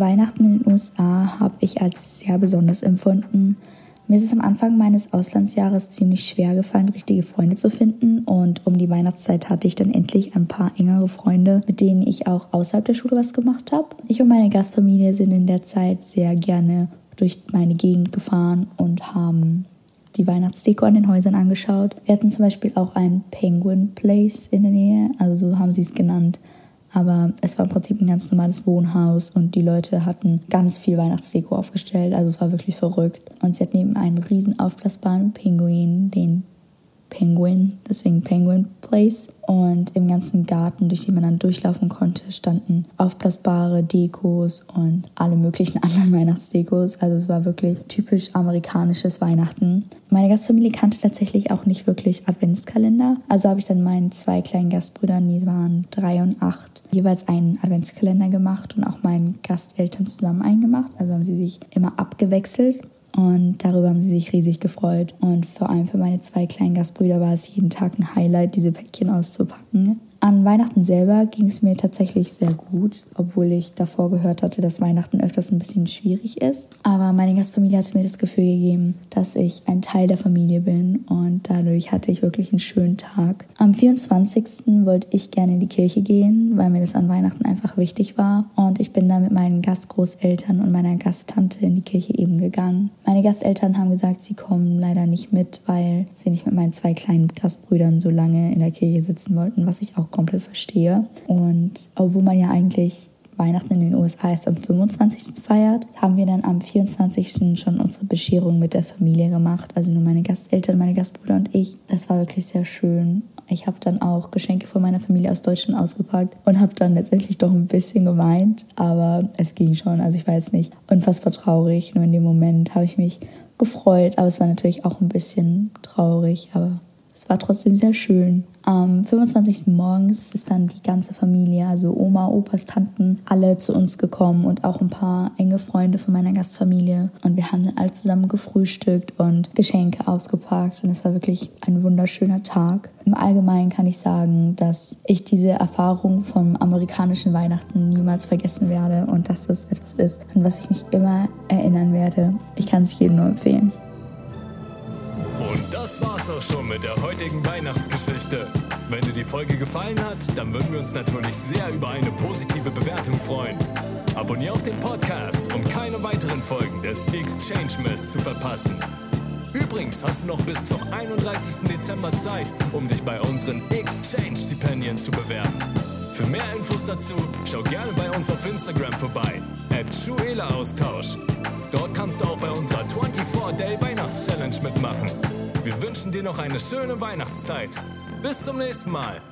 Weihnachten in den USA habe ich als sehr besonders empfunden. Mir ist es am Anfang meines Auslandsjahres ziemlich schwer gefallen, richtige Freunde zu finden. Und um die Weihnachtszeit hatte ich dann endlich ein paar engere Freunde, mit denen ich auch außerhalb der Schule was gemacht habe. Ich und meine Gastfamilie sind in der Zeit sehr gerne durch meine Gegend gefahren und haben die Weihnachtsdeko an den Häusern angeschaut. Wir hatten zum Beispiel auch ein Penguin Place in der Nähe, also so haben sie es genannt. Aber es war im Prinzip ein ganz normales Wohnhaus und die Leute hatten ganz viel Weihnachtsdeko aufgestellt. Also es war wirklich verrückt. Und sie hatten eben einen riesen aufblasbaren Pinguin, den Penguin, deswegen Penguin Place. Und im ganzen Garten, durch den man dann durchlaufen konnte, standen aufblasbare Dekos und alle möglichen anderen Weihnachtsdekos. Also es war wirklich typisch amerikanisches Weihnachten. Meine Gastfamilie kannte tatsächlich auch nicht wirklich Adventskalender. Also habe ich dann meinen zwei kleinen Gastbrüdern, die waren drei und acht, jeweils einen Adventskalender gemacht und auch meinen Gasteltern zusammen eingemacht. Also haben sie sich immer abgewechselt. Und darüber haben sie sich riesig gefreut. Und vor allem für meine zwei kleinen Gastbrüder war es jeden Tag ein Highlight, diese Päckchen auszupacken. An Weihnachten selber ging es mir tatsächlich sehr gut, obwohl ich davor gehört hatte, dass Weihnachten öfters ein bisschen schwierig ist. Aber meine Gastfamilie hatte mir das Gefühl gegeben, dass ich ein Teil der Familie bin und dadurch hatte ich wirklich einen schönen Tag. Am 24. wollte ich gerne in die Kirche gehen, weil mir das an Weihnachten einfach wichtig war. Und ich bin dann mit meinen Gastgroßeltern und meiner Gasttante in die Kirche eben gegangen. Meine Gasteltern haben gesagt, sie kommen leider nicht mit, weil sie nicht mit meinen zwei kleinen Gastbrüdern so lange in der Kirche sitzen wollten, was ich auch komplett verstehe. Und obwohl man ja eigentlich Weihnachten in den USA erst am 25. feiert, haben wir dann am 24. schon unsere Bescherung mit der Familie gemacht. Also nur meine Gasteltern, meine Gastbrüder und ich. Das war wirklich sehr schön. Ich habe dann auch Geschenke von meiner Familie aus Deutschland ausgepackt und habe dann letztendlich doch ein bisschen geweint. Aber es ging schon. Also ich war jetzt nicht unfassbar traurig. Nur in dem Moment habe ich mich gefreut. Aber es war natürlich auch ein bisschen traurig. Aber es war trotzdem sehr schön. Am 25. morgens ist dann die ganze Familie, also Oma, Opas, Tanten, alle zu uns gekommen und auch ein paar enge Freunde von meiner Gastfamilie. Und wir haben dann alle zusammen gefrühstückt und Geschenke ausgepackt. Und es war wirklich ein wunderschöner Tag. Im Allgemeinen kann ich sagen, dass ich diese Erfahrung vom amerikanischen Weihnachten niemals vergessen werde und dass das etwas ist, an was ich mich immer erinnern werde. Ich kann es jedem nur empfehlen. Und das war's auch schon mit der heutigen Weihnachtsgeschichte. Wenn dir die Folge gefallen hat, dann würden wir uns natürlich sehr über eine positive Bewertung freuen. Abonnier auch den Podcast, um keine weiteren Folgen des Exchange Mess zu verpassen. Übrigens hast du noch bis zum 31. Dezember Zeit, um dich bei unseren Exchange-Stipendien zu bewerben. Für mehr Infos dazu schau gerne bei uns auf Instagram vorbei, at Austausch. Dort kannst du auch bei unserer 24-Day Weihnachts-Challenge mitmachen. Wir wünschen dir noch eine schöne Weihnachtszeit. Bis zum nächsten Mal.